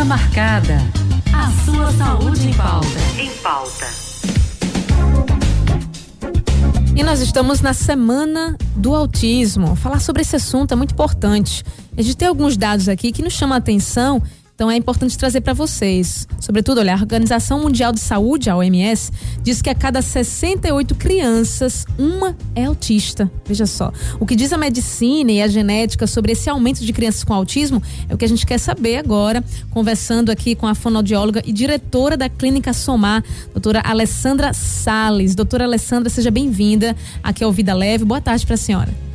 Consulta marcada. A sua saúde em pauta. Em pauta. E nós estamos na semana do autismo. Falar sobre esse assunto é muito importante. A gente tem alguns dados aqui que nos chamam a atenção então é importante trazer para vocês. Sobretudo, olha, a Organização Mundial de Saúde, a OMS, diz que a cada 68 crianças, uma é autista. Veja só. O que diz a medicina e a genética sobre esse aumento de crianças com autismo é o que a gente quer saber agora, conversando aqui com a fonoaudióloga e diretora da Clínica Somar, doutora Alessandra Sales. Doutora Alessandra, seja bem-vinda aqui ao Vida Leve. Boa tarde para a senhora.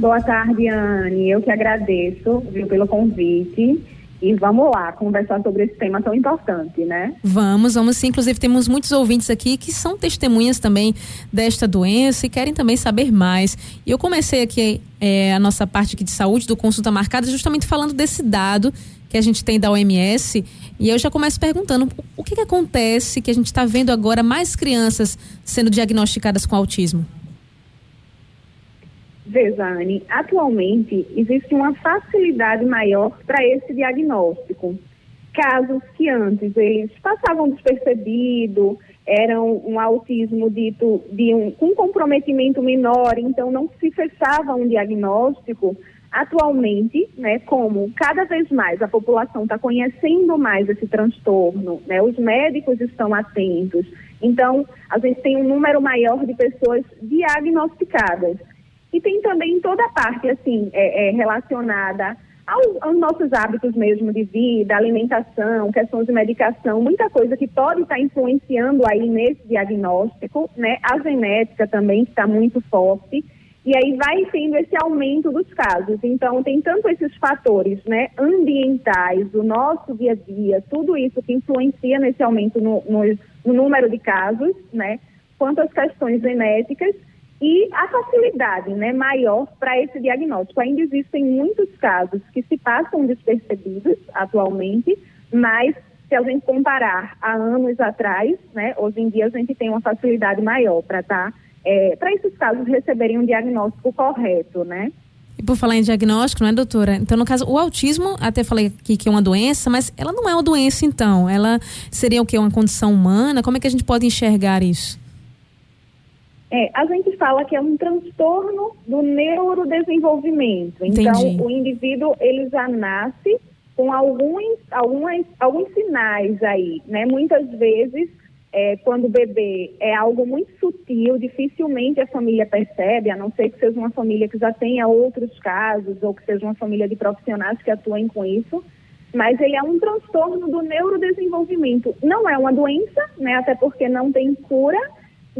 Boa tarde, Anne. Eu que agradeço viu, pelo convite. E vamos lá, conversar sobre esse tema tão importante, né? Vamos, vamos sim. Inclusive, temos muitos ouvintes aqui que são testemunhas também desta doença e querem também saber mais. E eu comecei aqui é, a nossa parte aqui de saúde do Consulta Marcada justamente falando desse dado que a gente tem da OMS. E eu já começo perguntando o que, que acontece que a gente está vendo agora mais crianças sendo diagnosticadas com autismo? Vesane, atualmente existe uma facilidade maior para esse diagnóstico. Casos que antes eles passavam despercebido, eram um autismo dito de um, um comprometimento menor, então não se fechava um diagnóstico. Atualmente, né, como cada vez mais a população está conhecendo mais esse transtorno, né, os médicos estão atentos, então a gente tem um número maior de pessoas diagnosticadas. E tem também toda a parte, assim, é, é, relacionada aos, aos, nossos hábitos mesmo de vida, alimentação, questões de medicação, muita coisa que pode estar influenciando aí nesse diagnóstico, né? A genética também está muito forte. E aí vai tendo esse aumento dos casos. Então, tem tanto esses fatores né, ambientais, o nosso dia a dia, tudo isso que influencia nesse aumento no, no, no número de casos, né, quanto as questões genéticas e a facilidade né, maior para esse diagnóstico. Ainda existem muitos casos que se passam despercebidos atualmente, mas se a gente comparar a anos atrás, né, hoje em dia a gente tem uma facilidade maior para tá, é, para esses casos receberem um diagnóstico correto, né? E por falar em diagnóstico, não é, doutora? Então, no caso, o autismo, até falei aqui que é uma doença, mas ela não é uma doença, então. Ela seria o que? Uma condição humana? Como é que a gente pode enxergar isso? É, a gente fala que é um transtorno do neurodesenvolvimento. Então, Entendi. o indivíduo ele já nasce com alguns, algumas, alguns sinais aí, né? Muitas vezes, é, quando o bebê é algo muito sutil, dificilmente a família percebe, a não ser que seja uma família que já tenha outros casos ou que seja uma família de profissionais que atuem com isso. Mas ele é um transtorno do neurodesenvolvimento. Não é uma doença, né? Até porque não tem cura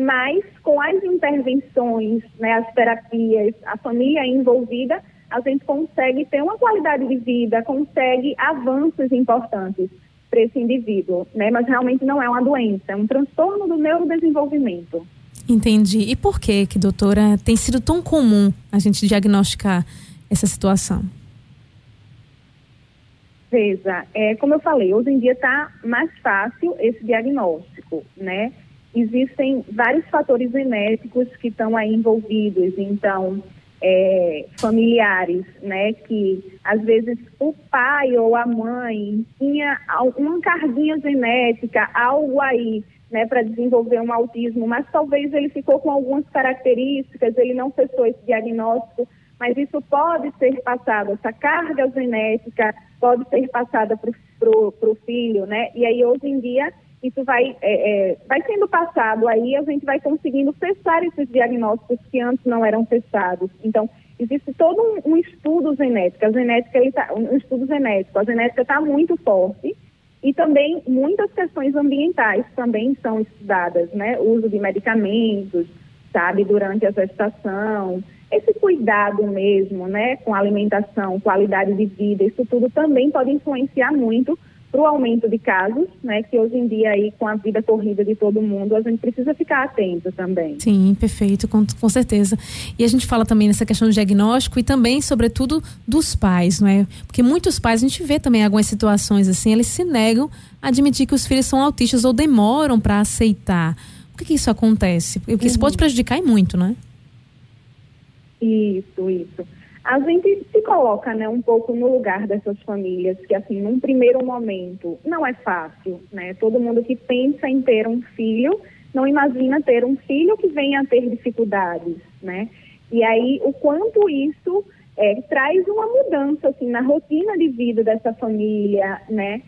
mas com as intervenções, né, as terapias, a família envolvida, a gente consegue ter uma qualidade de vida, consegue avanços importantes para esse indivíduo, né? Mas realmente não é uma doença, é um transtorno do neurodesenvolvimento. Entendi. E por que, que doutora, tem sido tão comum a gente diagnosticar essa situação? Veja, é, como eu falei, hoje em dia está mais fácil esse diagnóstico, né? Existem vários fatores genéticos que estão aí envolvidos, então é, familiares, né, que às vezes o pai ou a mãe tinha uma carguinha genética, algo aí, né, para desenvolver um autismo, mas talvez ele ficou com algumas características, ele não fechou esse diagnóstico, mas isso pode ser passado, essa carga genética pode ser passada para o filho, né, e aí hoje em dia isso vai, é, é, vai sendo passado aí, a gente vai conseguindo fechar esses diagnósticos que antes não eram fechados. Então, existe todo um, um estudo genético, a genética, tá, um estudo genético, a genética está muito forte e também muitas questões ambientais também são estudadas, né? O uso de medicamentos, sabe, durante a gestação, esse cuidado mesmo, né, com alimentação, qualidade de vida, isso tudo também pode influenciar muito para o aumento de casos, né, que hoje em dia aí com a vida corrida de todo mundo, a gente precisa ficar atento também. Sim, perfeito, com, com certeza. E a gente fala também nessa questão do diagnóstico e também, sobretudo, dos pais, não é? Porque muitos pais, a gente vê também algumas situações assim, eles se negam a admitir que os filhos são autistas ou demoram para aceitar. Por que, que, isso acontece? Porque uhum. isso pode prejudicar muito, né? Isso, isso. A gente se coloca, né, um pouco no lugar dessas famílias que, assim, num primeiro momento, não é fácil, né? Todo mundo que pensa em ter um filho não imagina ter um filho que venha a ter dificuldades, né? E aí, o quanto isso é, traz uma mudança, assim, na rotina de vida dessa família, né?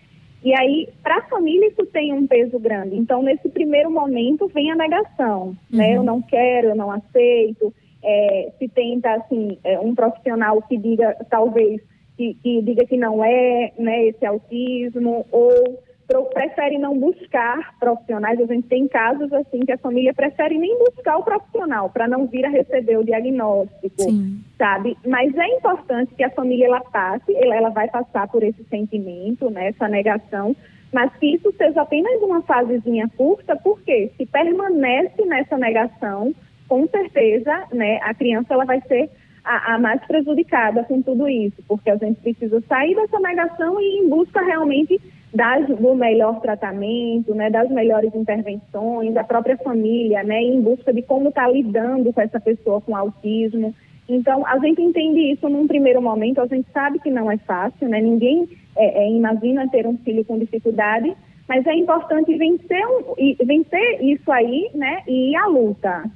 E aí, para a família, isso tem um peso grande. Então, nesse primeiro momento, vem a negação, uhum. né? Eu não quero, eu não aceito, é, se tenta assim é, um profissional que diga talvez que, que, diga que não é né, esse autismo ou pro, prefere não buscar profissionais. A gente tem casos assim que a família prefere nem buscar o profissional para não vir a receber o diagnóstico, Sim. sabe? Mas é importante que a família ela passe, ela, ela vai passar por esse sentimento, né, essa negação, mas que isso seja apenas uma fasezinha curta, porque se permanece nessa negação com certeza, né, a criança ela vai ser a, a, mais prejudicada com tudo isso, porque a gente precisa sair dessa negação e ir em busca realmente das, do melhor tratamento, né, das melhores intervenções, da própria família, né, em busca de como está lidando com essa pessoa com autismo. Então, a gente entende isso num primeiro momento, a gente sabe que não é fácil, né, ninguém é, é, imagina ter um filho com dificuldade, mas é importante vencer, um, vencer isso aí, né, e à luta.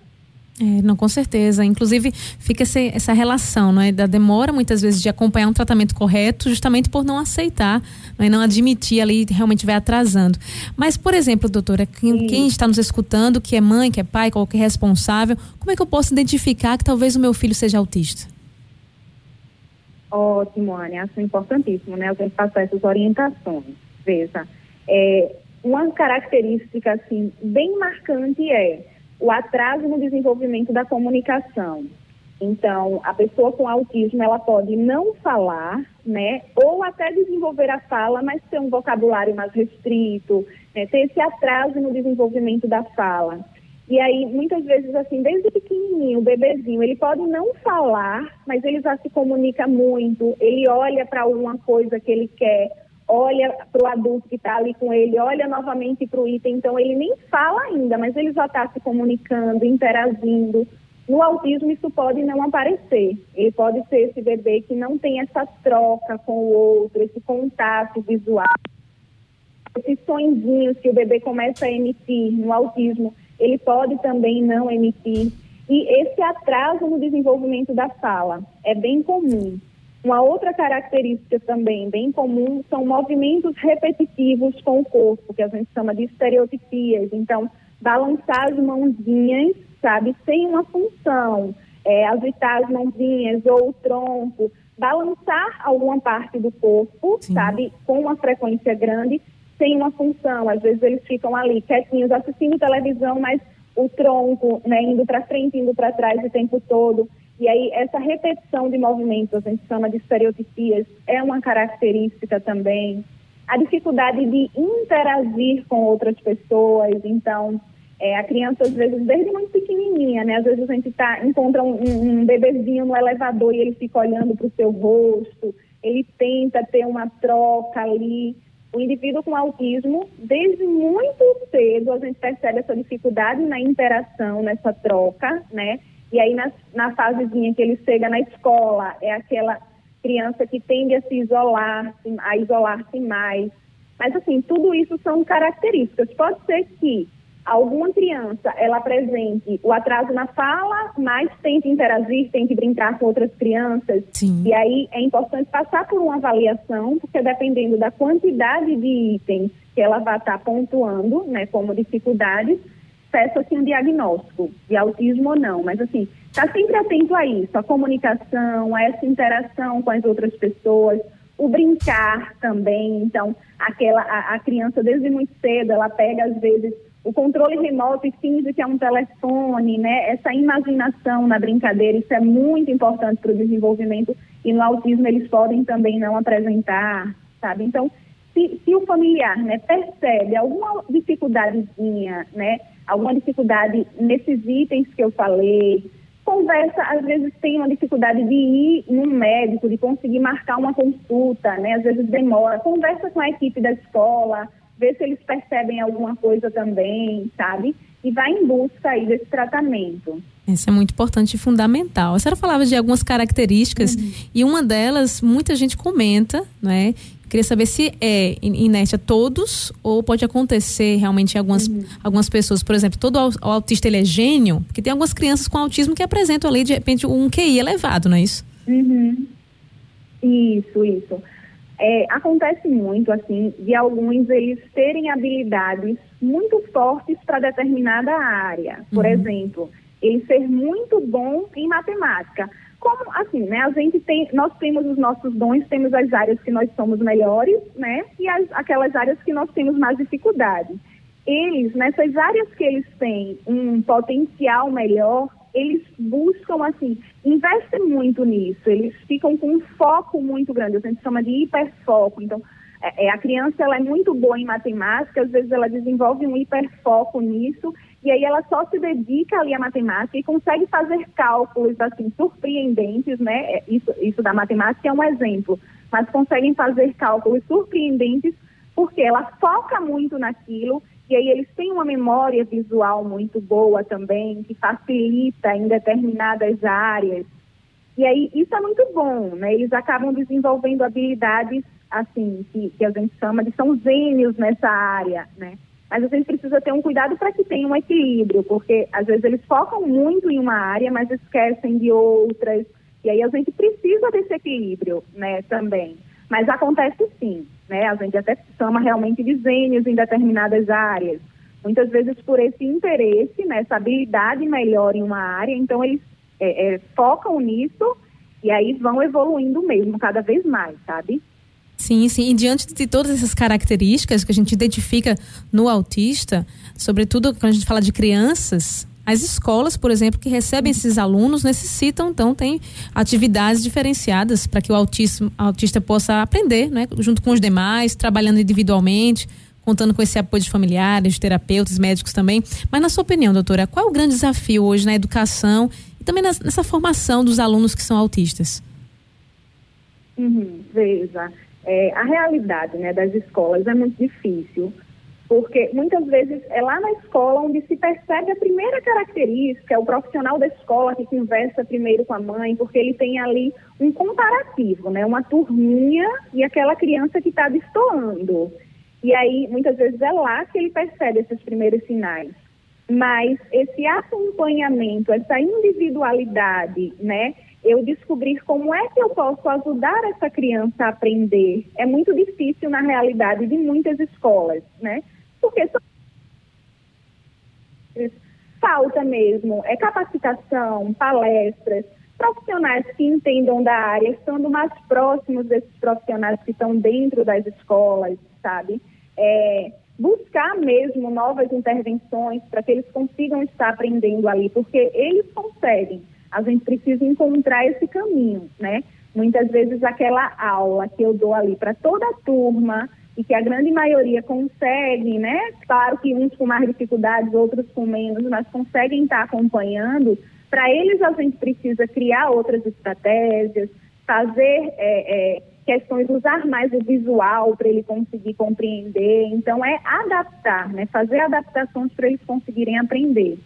É, não, com certeza. Inclusive, fica esse, essa relação, não é? Da demora, muitas vezes, de acompanhar um tratamento correto, justamente por não aceitar, não, é? não admitir ali, realmente vai atrasando. Mas, por exemplo, doutora, quem, quem, está nos escutando, que é mãe, que é pai, qualquer responsável, como é que eu posso identificar que talvez o meu filho seja autista? Ótimo, Anne. Acho importantíssimo, né? A gente passar essas orientações. Veja, é, uma característica, assim, bem marcante é o atraso no desenvolvimento da comunicação. Então, a pessoa com autismo, ela pode não falar, né, ou até desenvolver a fala, mas ter um vocabulário mais restrito, né, ter esse atraso no desenvolvimento da fala. E aí, muitas vezes, assim, desde pequenininho, o bebezinho, ele pode não falar, mas ele já se comunica muito, ele olha para alguma coisa que ele quer, olha para o adulto que está ali com ele, olha novamente para o item. Então, ele nem fala ainda, mas ele já está se comunicando, interagindo. No autismo, isso pode não aparecer. Ele pode ser esse bebê que não tem essa troca com o outro, esse contato visual. Esses sonzinhos que o bebê começa a emitir no autismo, ele pode também não emitir. E esse atraso no desenvolvimento da fala é bem comum. Uma outra característica também bem comum são movimentos repetitivos com o corpo, que a gente chama de estereotipias. Então, balançar as mãozinhas, sabe, sem uma função, é, agitar as mãozinhas ou o tronco, balançar alguma parte do corpo, Sim. sabe, com uma frequência grande, sem uma função. Às vezes eles ficam ali quietinhos assistindo televisão, mas o tronco, né, indo para frente, indo para trás o tempo todo. E aí, essa repetição de movimentos, a gente chama de estereotipias, é uma característica também. A dificuldade de interagir com outras pessoas. Então, é, a criança, às vezes, desde muito pequenininha, né? Às vezes a gente tá, encontra um, um bebezinho no elevador e ele fica olhando para o seu rosto, ele tenta ter uma troca ali. O indivíduo com autismo, desde muito cedo, a gente percebe essa dificuldade na interação, nessa troca, né? E aí, na, na fasezinha que ele chega na escola, é aquela criança que tende a se isolar, a isolar-se mais. Mas, assim, tudo isso são características. Pode ser que alguma criança, ela apresente o atraso na fala, mas tente interagir, tente brincar com outras crianças. Sim. E aí é importante passar por uma avaliação, porque dependendo da quantidade de itens que ela vai estar pontuando, né, como dificuldades, acesso assim, um diagnóstico de autismo ou não, mas assim, está sempre atento a isso, a comunicação, a essa interação com as outras pessoas, o brincar também, então, aquela, a, a criança desde muito cedo, ela pega às vezes o controle remoto e finge que é um telefone, né? Essa imaginação na brincadeira, isso é muito importante para o desenvolvimento e no autismo eles podem também não apresentar, sabe? Então, se, se o familiar, né, percebe alguma dificuldadezinha, né, alguma dificuldade nesses itens que eu falei, conversa, às vezes tem uma dificuldade de ir num médico, de conseguir marcar uma consulta, né? Às vezes demora. Conversa com a equipe da escola, vê se eles percebem alguma coisa também, sabe? E vai em busca aí desse tratamento. Isso é muito importante e fundamental. A senhora falava de algumas características uhum. e uma delas, muita gente comenta, né? Queria saber se é inerte a todos ou pode acontecer realmente em algumas, uhum. algumas pessoas. Por exemplo, todo autista ele é gênio, porque tem algumas crianças com autismo que apresentam ali, de repente, um QI elevado, não é isso? Uhum. Isso, isso. É, acontece muito, assim, de alguns eles terem habilidades muito fortes para determinada área. Por uhum. exemplo, ele ser muito bom em matemática. Como assim, né? A gente tem, nós temos os nossos dons, temos as áreas que nós somos melhores, né? E as, aquelas áreas que nós temos mais dificuldade. Eles, nessas áreas que eles têm um potencial melhor, eles buscam, assim, investem muito nisso, eles ficam com um foco muito grande, a gente chama de hiperfoco. Então, é, é, a criança ela é muito boa em matemática, às vezes ela desenvolve um hiperfoco nisso e aí ela só se dedica ali à matemática e consegue fazer cálculos assim surpreendentes, né? É, isso, isso da matemática é um exemplo, mas conseguem fazer cálculos surpreendentes porque ela foca muito naquilo e aí eles têm uma memória visual muito boa também, que facilita em determinadas áreas. E aí isso é muito bom, né? Eles acabam desenvolvendo habilidades assim que, que a gente chama de são gênios nessa área, né? Mas a gente precisa ter um cuidado para que tenha um equilíbrio, porque às vezes eles focam muito em uma área, mas esquecem de outras. E aí a gente precisa desse equilíbrio, né, também. Mas acontece sim, né? A gente até chama realmente de gênios em determinadas áreas. Muitas vezes por esse interesse, né, habilidade melhor em uma área, então eles é, é, focam nisso e aí vão evoluindo mesmo cada vez mais, sabe? Sim, sim. E diante de todas essas características que a gente identifica no autista, sobretudo quando a gente fala de crianças, as escolas, por exemplo, que recebem esses alunos necessitam, então, tem atividades diferenciadas para que o autista, autista possa aprender, né, junto com os demais, trabalhando individualmente, contando com esse apoio de familiares, de terapeutas, médicos também. Mas, na sua opinião, doutora, qual é o grande desafio hoje na educação e também nessa formação dos alunos que são autistas? Uhum, veja é, a realidade né, das escolas é muito difícil, porque muitas vezes é lá na escola onde se percebe a primeira característica, é o profissional da escola que conversa primeiro com a mãe, porque ele tem ali um comparativo, né, uma turminha e aquela criança que está destoando. E aí, muitas vezes é lá que ele percebe esses primeiros sinais. Mas esse acompanhamento, essa individualidade, né, eu descobrir como é que eu posso ajudar essa criança a aprender é muito difícil na realidade de muitas escolas, né? Porque falta mesmo é capacitação, palestras, profissionais que entendam da área, estando mais próximos desses profissionais que estão dentro das escolas, sabe? É, buscar mesmo novas intervenções para que eles consigam estar aprendendo ali, porque eles conseguem a gente precisa encontrar esse caminho, né? Muitas vezes aquela aula que eu dou ali para toda a turma e que a grande maioria consegue, né? Claro que uns com mais dificuldades, outros com menos, mas conseguem estar acompanhando. Para eles a gente precisa criar outras estratégias, fazer é, é, questões, usar mais o visual para ele conseguir compreender. Então é adaptar, né? Fazer adaptações para eles conseguirem aprender.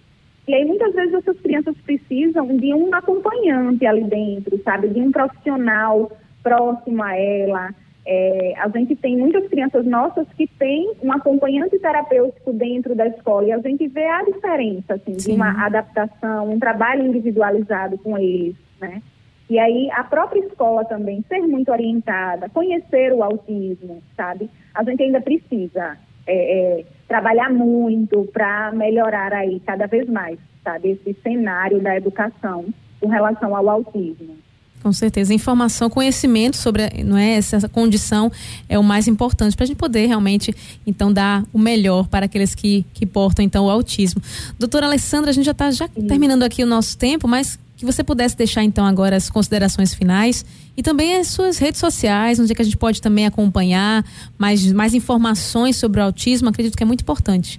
E aí muitas vezes essas crianças precisam de um acompanhante ali dentro, sabe? De um profissional próximo a ela. É, a gente tem muitas crianças nossas que têm um acompanhante terapêutico dentro da escola e a gente vê a diferença, assim, Sim. de uma adaptação, um trabalho individualizado com eles, né? E aí a própria escola também ser muito orientada, conhecer o autismo, sabe? A gente ainda precisa é, é, trabalhar muito para melhorar aí cada vez mais, sabe, esse cenário da educação com relação ao autismo. Com certeza, informação, conhecimento sobre não é, essa condição é o mais importante para a gente poder realmente então dar o melhor para aqueles que, que portam então o autismo. Doutora Alessandra, a gente já está já terminando aqui o nosso tempo, mas que você pudesse deixar então agora as considerações finais e também as suas redes sociais, onde é que a gente pode também acompanhar mais, mais informações sobre o autismo, acredito que é muito importante.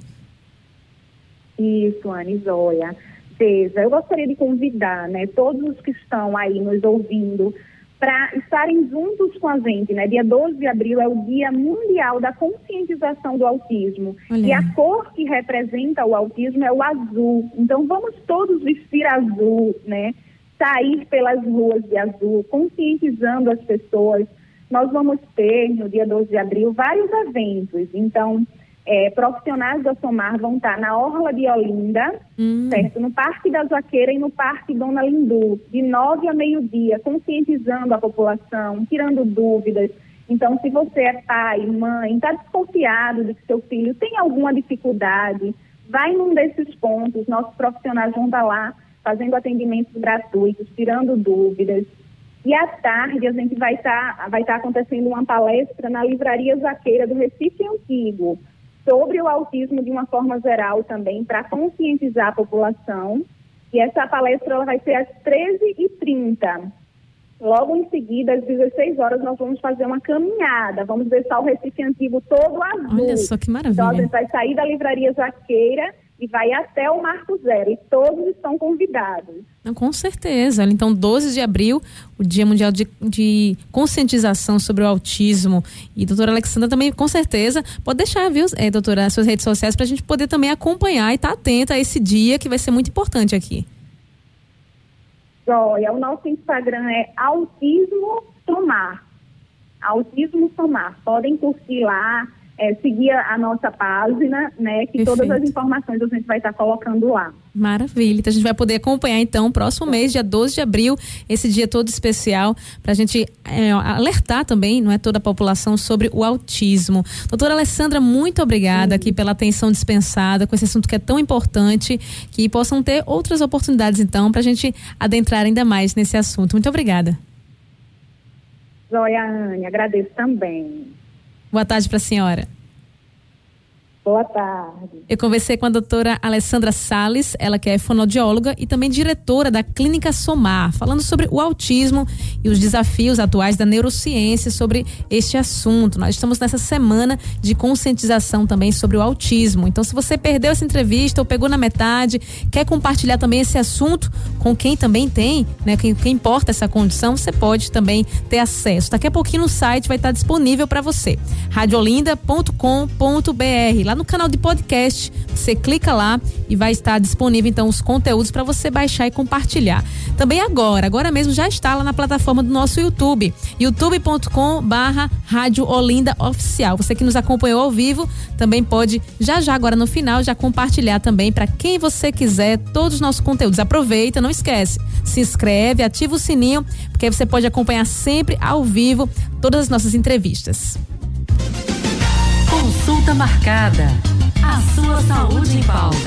Isso, Zóia. Veja, eu gostaria de convidar né, todos os que estão aí nos ouvindo para estarem juntos com a gente, né? Dia 12 de abril é o Dia Mundial da Conscientização do Autismo. Olha. E a cor que representa o autismo é o azul. Então vamos todos vestir azul, né? Sair pelas ruas de azul, conscientizando as pessoas. Nós vamos ter no dia 12 de abril vários eventos. Então, é, profissionais da Somar vão estar na Orla de Olinda, hum. certo? No Parque da Jaqueira e no Parque Dona Lindu, de nove a meio-dia, conscientizando a população, tirando dúvidas. Então, se você é pai, mãe, está desconfiado de que seu filho tem alguma dificuldade, vai num desses pontos, nossos profissionais vão estar lá fazendo atendimentos gratuitos, tirando dúvidas. E à tarde a gente vai estar tá, vai tá acontecendo uma palestra na Livraria Jaqueira do Recife Antigo, sobre o autismo de uma forma geral também, para conscientizar a população. E essa palestra ela vai ser às 13h30. Logo em seguida, às 16 horas, nós vamos fazer uma caminhada. Vamos deixar o Recife Antigo todo azul. Olha só que maravilha. Então, a gente vai sair da Livraria Jaqueira e vai até o Marco Zero. E todos estão convidados. Com certeza. Então, 12 de abril, o Dia Mundial de, de Conscientização sobre o Autismo. E doutora Alexandra também, com certeza, pode deixar, viu, é, doutora, as suas redes sociais para a gente poder também acompanhar e estar tá atenta a esse dia que vai ser muito importante aqui. Joia, o nosso Instagram é Autismo Somar. Autismo Somar. Podem curtir lá é, seguir a nossa página, né? Que Perfeito. todas as informações a gente vai estar colocando lá. Maravilha. Então a gente vai poder acompanhar então próximo mês, dia 12 de abril, esse dia todo especial, para a gente é, alertar também, não é toda a população, sobre o autismo. Doutora Alessandra, muito obrigada Sim. aqui pela atenção dispensada com esse assunto que é tão importante, que possam ter outras oportunidades então para a gente adentrar ainda mais nesse assunto. Muito obrigada. Joia, Anne, agradeço também. Boa tarde para a senhora. Boa tarde. Eu conversei com a doutora Alessandra Sales, ela que é fonoaudióloga e também diretora da Clínica Somar, falando sobre o autismo e os desafios atuais da neurociência sobre este assunto. Nós estamos nessa semana de conscientização também sobre o autismo. Então, se você perdeu essa entrevista ou pegou na metade, quer compartilhar também esse assunto com quem também tem, né, quem, quem importa essa condição, você pode também ter acesso. Daqui a pouquinho no site vai estar disponível para você. radiolinda.com.br lá no canal de podcast. Você clica lá e vai estar disponível então os conteúdos para você baixar e compartilhar. Também agora, agora mesmo já está lá na plataforma do nosso YouTube, youtube.com/barra Rádio Olinda Oficial. Você que nos acompanhou ao vivo também pode já já agora no final já compartilhar também para quem você quiser todos os nossos conteúdos. Aproveita, não esquece, se inscreve, ativa o sininho, porque aí você pode acompanhar sempre ao vivo todas as nossas entrevistas. Consulta marcada. A sua saúde em pauta.